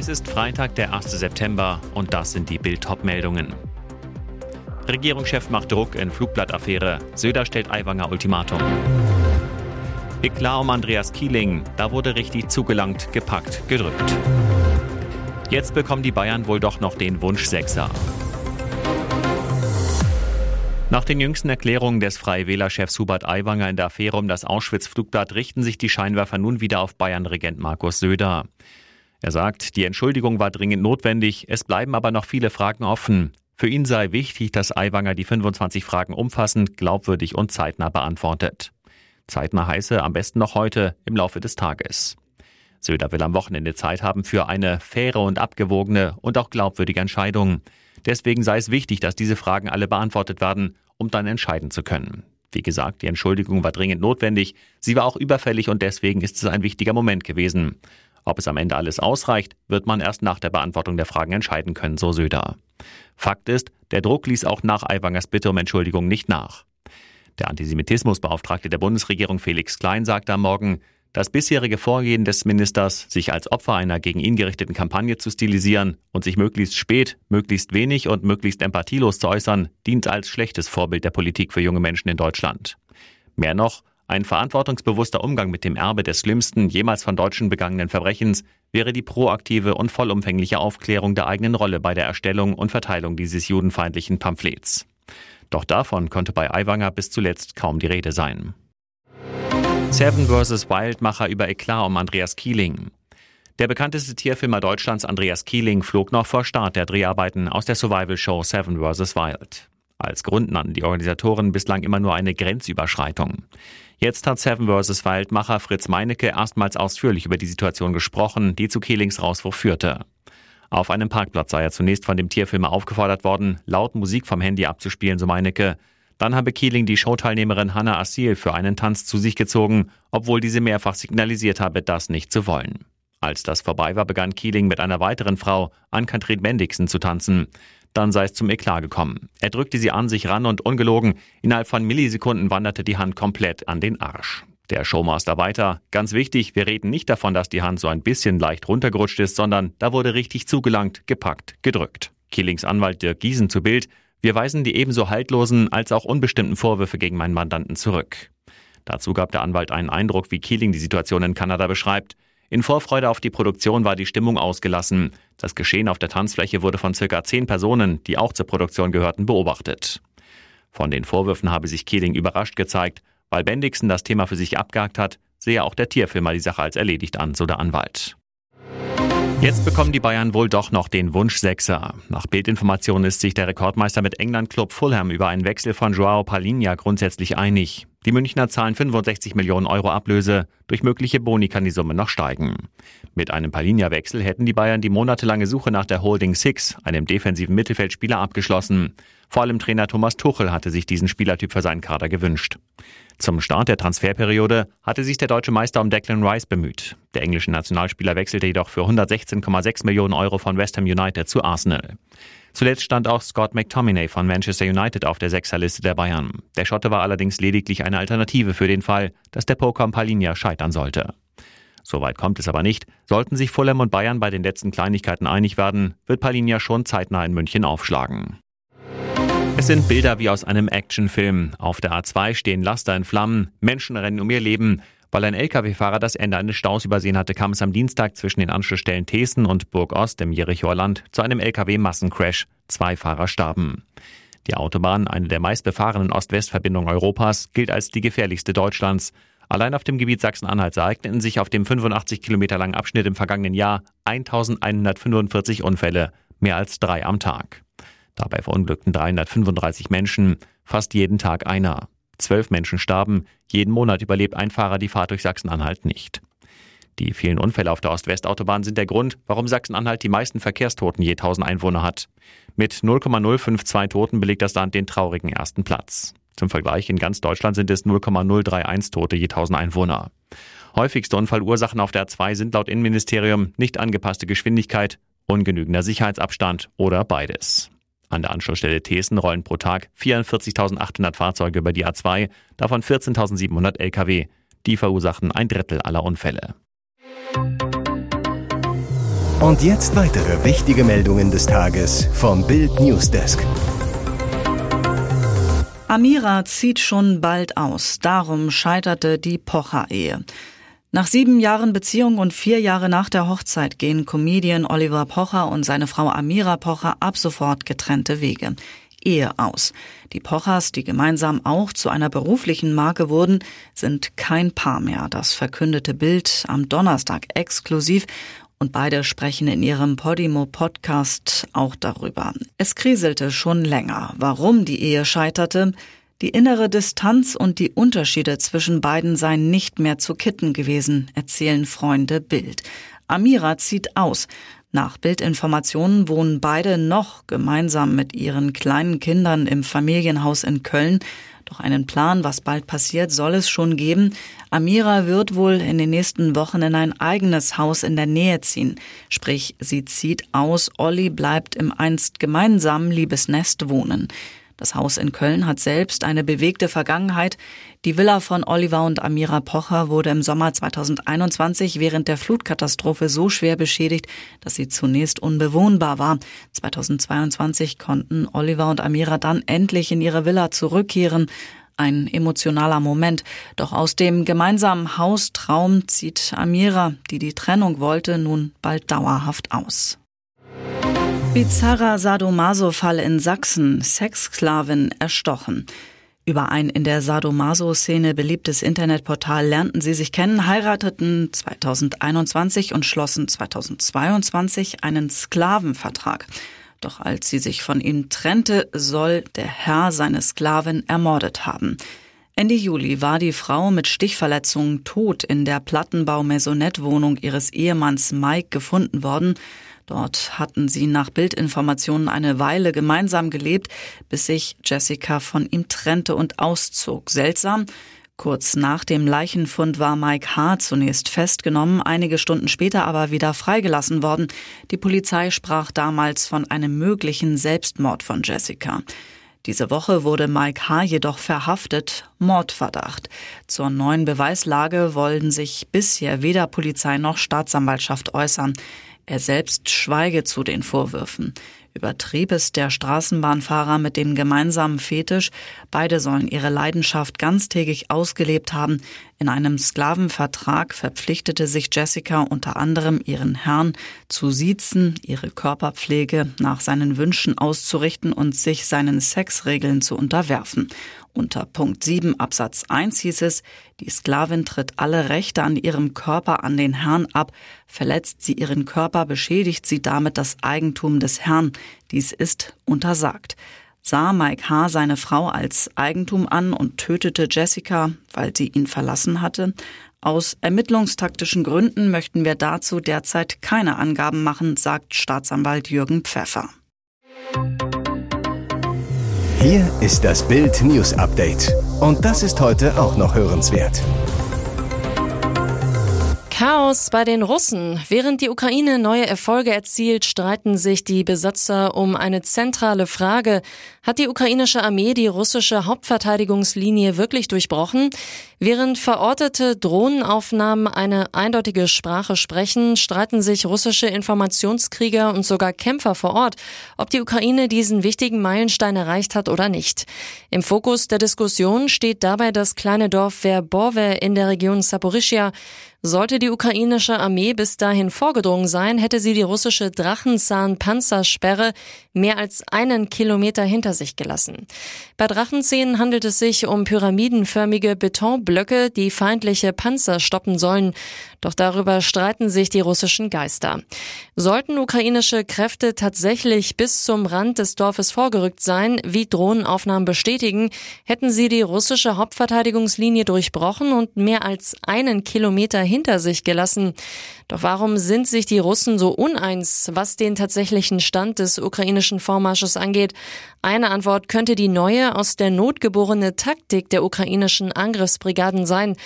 Es ist Freitag, der 1. September und das sind die Bild-Top-Meldungen. Regierungschef macht Druck in Flugblattaffäre. Söder stellt Aiwanger Ultimatum. Eklat um Andreas Kieling. Da wurde richtig zugelangt, gepackt, gedrückt. Jetzt bekommen die Bayern wohl doch noch den Wunsch Sechser. Nach den jüngsten Erklärungen des Freie Wählerchefs Hubert Aiwanger in der Affäre um das Auschwitz-Flugblatt richten sich die Scheinwerfer nun wieder auf Bayern-Regent Markus Söder. Er sagt, die Entschuldigung war dringend notwendig, es bleiben aber noch viele Fragen offen. Für ihn sei wichtig, dass Aiwanger die 25 Fragen umfassend, glaubwürdig und zeitnah beantwortet. Zeitnah heiße am besten noch heute im Laufe des Tages. Söder will am Wochenende Zeit haben für eine faire und abgewogene und auch glaubwürdige Entscheidung. Deswegen sei es wichtig, dass diese Fragen alle beantwortet werden, um dann entscheiden zu können. Wie gesagt, die Entschuldigung war dringend notwendig, sie war auch überfällig und deswegen ist es ein wichtiger Moment gewesen. Ob es am Ende alles ausreicht, wird man erst nach der Beantwortung der Fragen entscheiden können, so Söder. Fakt ist, der Druck ließ auch nach Aiwangers Bitte um Entschuldigung nicht nach. Der Antisemitismusbeauftragte der Bundesregierung Felix Klein sagte am Morgen, das bisherige Vorgehen des Ministers, sich als Opfer einer gegen ihn gerichteten Kampagne zu stilisieren und sich möglichst spät, möglichst wenig und möglichst empathielos zu äußern, dient als schlechtes Vorbild der Politik für junge Menschen in Deutschland. Mehr noch, ein verantwortungsbewusster Umgang mit dem Erbe des schlimmsten jemals von Deutschen begangenen Verbrechens wäre die proaktive und vollumfängliche Aufklärung der eigenen Rolle bei der Erstellung und Verteilung dieses judenfeindlichen Pamphlets. Doch davon konnte bei Aiwanger bis zuletzt kaum die Rede sein. Seven vs. Wildmacher über Eklat um Andreas Kieling. Der bekannteste Tierfilmer Deutschlands Andreas Kieling flog noch vor Start der Dreharbeiten aus der Survival-Show Seven vs. Wild. Als Grund nannten die Organisatoren bislang immer nur eine Grenzüberschreitung. Jetzt hat Seven vs. Wild-Macher Fritz Meinecke erstmals ausführlich über die Situation gesprochen, die zu Kielings Rauswurf führte. Auf einem Parkplatz sei er zunächst von dem Tierfilmer aufgefordert worden, laut Musik vom Handy abzuspielen, so Meinecke. Dann habe Keeling die Showteilnehmerin Hannah Assil für einen Tanz zu sich gezogen, obwohl diese mehrfach signalisiert habe, das nicht zu wollen. Als das vorbei war, begann Keeling mit einer weiteren Frau, Ann-Kathrin Bendixen, zu tanzen. Dann sei es zum Eklat gekommen. Er drückte sie an sich ran und ungelogen, innerhalb von Millisekunden wanderte die Hand komplett an den Arsch. Der Showmaster weiter. Ganz wichtig, wir reden nicht davon, dass die Hand so ein bisschen leicht runtergerutscht ist, sondern da wurde richtig zugelangt, gepackt, gedrückt. Keelings Anwalt Dirk Giesen zu Bild. Wir weisen die ebenso haltlosen als auch unbestimmten Vorwürfe gegen meinen Mandanten zurück. Dazu gab der Anwalt einen Eindruck, wie Keeling die Situation in Kanada beschreibt. In Vorfreude auf die Produktion war die Stimmung ausgelassen. Das Geschehen auf der Tanzfläche wurde von circa zehn Personen, die auch zur Produktion gehörten, beobachtet. Von den Vorwürfen habe sich Keeling überrascht gezeigt. Weil Bendixen das Thema für sich abgehakt hat, sehe auch der Tierfilmer die Sache als erledigt an, so der Anwalt. Jetzt bekommen die Bayern wohl doch noch den Wunsch-Sechser. Nach Bildinformationen ist sich der Rekordmeister mit England-Club Fulham über einen Wechsel von Joao Palinha grundsätzlich einig. Die Münchner zahlen 65 Millionen Euro Ablöse. Durch mögliche Boni kann die Summe noch steigen. Mit einem Palinha-Wechsel hätten die Bayern die monatelange Suche nach der Holding Six, einem defensiven Mittelfeldspieler, abgeschlossen. Vor allem Trainer Thomas Tuchel hatte sich diesen Spielertyp für seinen Kader gewünscht. Zum Start der Transferperiode hatte sich der deutsche Meister um Declan Rice bemüht. Der englische Nationalspieler wechselte jedoch für 116,6 Millionen Euro von West Ham United zu Arsenal. Zuletzt stand auch Scott McTominay von Manchester United auf der Sechserliste der Bayern. Der Schotte war allerdings lediglich eine Alternative für den Fall, dass der Poker Palinha scheitern sollte. Soweit kommt es aber nicht. Sollten sich Fulham und Bayern bei den letzten Kleinigkeiten einig werden, wird Palinha schon zeitnah in München aufschlagen. Es sind Bilder wie aus einem Actionfilm. Auf der A2 stehen Laster in Flammen, Menschen rennen um ihr Leben. Weil ein Lkw-Fahrer das Ende eines Staus übersehen hatte, kam es am Dienstag zwischen den Anschlussstellen Thesen und Burg Ost im Jerichoer Land zu einem Lkw-Massencrash. Zwei Fahrer starben. Die Autobahn, eine der meistbefahrenen Ost-West-Verbindungen Europas, gilt als die gefährlichste Deutschlands. Allein auf dem Gebiet Sachsen-Anhalts ereigneten sich auf dem 85 Kilometer langen Abschnitt im vergangenen Jahr 1145 Unfälle, mehr als drei am Tag. Dabei verunglückten 335 Menschen, fast jeden Tag einer. Zwölf Menschen starben, jeden Monat überlebt ein Fahrer die Fahrt durch Sachsen-Anhalt nicht. Die vielen Unfälle auf der Ost-West-Autobahn sind der Grund, warum Sachsen-Anhalt die meisten Verkehrstoten je 1000 Einwohner hat. Mit 0,052 Toten belegt das Land den traurigen ersten Platz. Zum Vergleich, in ganz Deutschland sind es 0,031 Tote je 1000 Einwohner. Häufigste Unfallursachen auf der A2 sind laut Innenministerium nicht angepasste Geschwindigkeit, ungenügender Sicherheitsabstand oder beides. An der Anschlussstelle Thesen rollen pro Tag 44.800 Fahrzeuge über die A2, davon 14.700 Lkw. Die verursachen ein Drittel aller Unfälle. Und jetzt weitere wichtige Meldungen des Tages vom Bild Newsdesk. Amira zieht schon bald aus. Darum scheiterte die Pocher-Ehe. Nach sieben Jahren Beziehung und vier Jahre nach der Hochzeit gehen Comedian Oliver Pocher und seine Frau Amira Pocher ab sofort getrennte Wege. Ehe aus. Die Pochers, die gemeinsam auch zu einer beruflichen Marke wurden, sind kein Paar mehr. Das verkündete Bild am Donnerstag exklusiv und beide sprechen in ihrem Podimo-Podcast auch darüber. Es kriselte schon länger. Warum die Ehe scheiterte? Die innere Distanz und die Unterschiede zwischen beiden seien nicht mehr zu kitten gewesen, erzählen Freunde Bild. Amira zieht aus. Nach Bildinformationen wohnen beide noch gemeinsam mit ihren kleinen Kindern im Familienhaus in Köln. Doch einen Plan, was bald passiert, soll es schon geben. Amira wird wohl in den nächsten Wochen in ein eigenes Haus in der Nähe ziehen. Sprich, sie zieht aus, Olli bleibt im einst gemeinsamen Liebesnest wohnen. Das Haus in Köln hat selbst eine bewegte Vergangenheit. Die Villa von Oliver und Amira Pocher wurde im Sommer 2021 während der Flutkatastrophe so schwer beschädigt, dass sie zunächst unbewohnbar war. 2022 konnten Oliver und Amira dann endlich in ihre Villa zurückkehren. Ein emotionaler Moment. Doch aus dem gemeinsamen Haustraum zieht Amira, die die Trennung wollte, nun bald dauerhaft aus. Bizarrer Sadomaso-Fall in Sachsen. Sexsklavin erstochen. Über ein in der Sadomaso-Szene beliebtes Internetportal lernten sie sich kennen, heirateten 2021 und schlossen 2022 einen Sklavenvertrag. Doch als sie sich von ihm trennte, soll der Herr seine Sklavin ermordet haben. Ende Juli war die Frau mit Stichverletzungen tot in der Plattenbau-Maisonette-Wohnung ihres Ehemanns Mike gefunden worden. Dort hatten sie nach Bildinformationen eine Weile gemeinsam gelebt, bis sich Jessica von ihm trennte und auszog. Seltsam. Kurz nach dem Leichenfund war Mike H. zunächst festgenommen, einige Stunden später aber wieder freigelassen worden. Die Polizei sprach damals von einem möglichen Selbstmord von Jessica. Diese Woche wurde Mike H. jedoch verhaftet, Mordverdacht. Zur neuen Beweislage wollen sich bisher weder Polizei noch Staatsanwaltschaft äußern. Er selbst schweige zu den Vorwürfen. Übertrieb es der Straßenbahnfahrer mit dem gemeinsamen Fetisch. Beide sollen ihre Leidenschaft ganztägig ausgelebt haben. In einem Sklavenvertrag verpflichtete sich Jessica unter anderem ihren Herrn zu siezen, ihre Körperpflege nach seinen Wünschen auszurichten und sich seinen Sexregeln zu unterwerfen. Unter Punkt 7 Absatz 1 hieß es, die Sklavin tritt alle Rechte an ihrem Körper an den Herrn ab, verletzt sie ihren Körper, beschädigt sie damit das Eigentum des Herrn. Dies ist untersagt. Sah Mike H. seine Frau als Eigentum an und tötete Jessica, weil sie ihn verlassen hatte? Aus ermittlungstaktischen Gründen möchten wir dazu derzeit keine Angaben machen, sagt Staatsanwalt Jürgen Pfeffer. Hier ist das Bild News Update. Und das ist heute auch noch hörenswert. Chaos bei den Russen. Während die Ukraine neue Erfolge erzielt, streiten sich die Besatzer um eine zentrale Frage. Hat die ukrainische Armee die russische Hauptverteidigungslinie wirklich durchbrochen? Während verortete Drohnenaufnahmen eine eindeutige Sprache sprechen, streiten sich russische Informationskrieger und sogar Kämpfer vor Ort, ob die Ukraine diesen wichtigen Meilenstein erreicht hat oder nicht. Im Fokus der Diskussion steht dabei das kleine Dorf Verbowe in der Region Saporischia. Sollte die ukrainische Armee bis dahin vorgedrungen sein, hätte sie die russische Drachenzahn-Panzersperre mehr als einen Kilometer hinter sich gelassen. Bei Drachenzähnen handelt es sich um pyramidenförmige Betonblöcke, die feindliche Panzer stoppen sollen. Doch darüber streiten sich die russischen Geister. Sollten ukrainische Kräfte tatsächlich bis zum Rand des Dorfes vorgerückt sein, wie Drohnenaufnahmen bestätigen, hätten sie die russische Hauptverteidigungslinie durchbrochen und mehr als einen Kilometer hinter sich gelassen. Doch warum sind sich die Russen so uneins, was den tatsächlichen Stand des ukrainischen Vormarsches angeht? Eine Antwort könnte die neue, aus der Not geborene Taktik der ukrainischen Angriffsbrigaden sein.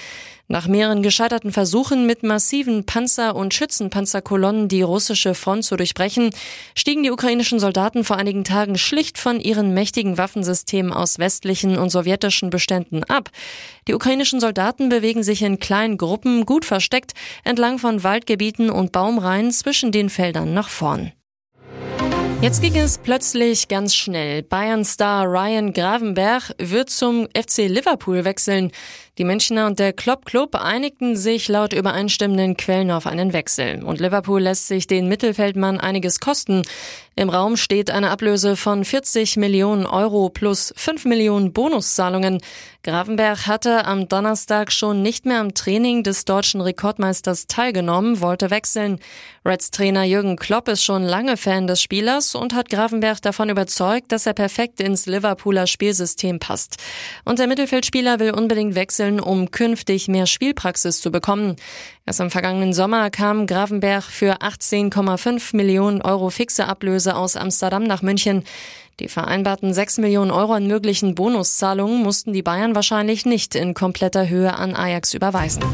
Nach mehreren gescheiterten Versuchen mit massiven Panzer- und Schützenpanzerkolonnen die russische Front zu durchbrechen, stiegen die ukrainischen Soldaten vor einigen Tagen schlicht von ihren mächtigen Waffensystemen aus westlichen und sowjetischen Beständen ab. Die ukrainischen Soldaten bewegen sich in kleinen Gruppen, gut versteckt, entlang von Waldgebieten und Baumreihen zwischen den Feldern nach vorn. Jetzt ging es plötzlich ganz schnell. Bayern-Star Ryan Gravenberg wird zum FC Liverpool wechseln. Die Münchner und der Klopp Club einigten sich laut übereinstimmenden Quellen auf einen Wechsel. Und Liverpool lässt sich den Mittelfeldmann einiges kosten. Im Raum steht eine Ablöse von 40 Millionen Euro plus 5 Millionen Bonuszahlungen. Gravenberg hatte am Donnerstag schon nicht mehr am Training des deutschen Rekordmeisters teilgenommen, wollte wechseln. Reds Trainer Jürgen Klopp ist schon lange Fan des Spielers und hat Gravenberg davon überzeugt, dass er perfekt ins Liverpooler Spielsystem passt. Und der Mittelfeldspieler will unbedingt wechseln wechseln, um künftig mehr Spielpraxis zu bekommen. Erst im vergangenen Sommer kam Gravenberg für 18,5 Millionen Euro fixe Ablöse aus Amsterdam nach München. Die vereinbarten 6 Millionen Euro an möglichen Bonuszahlungen mussten die Bayern wahrscheinlich nicht in kompletter Höhe an Ajax überweisen.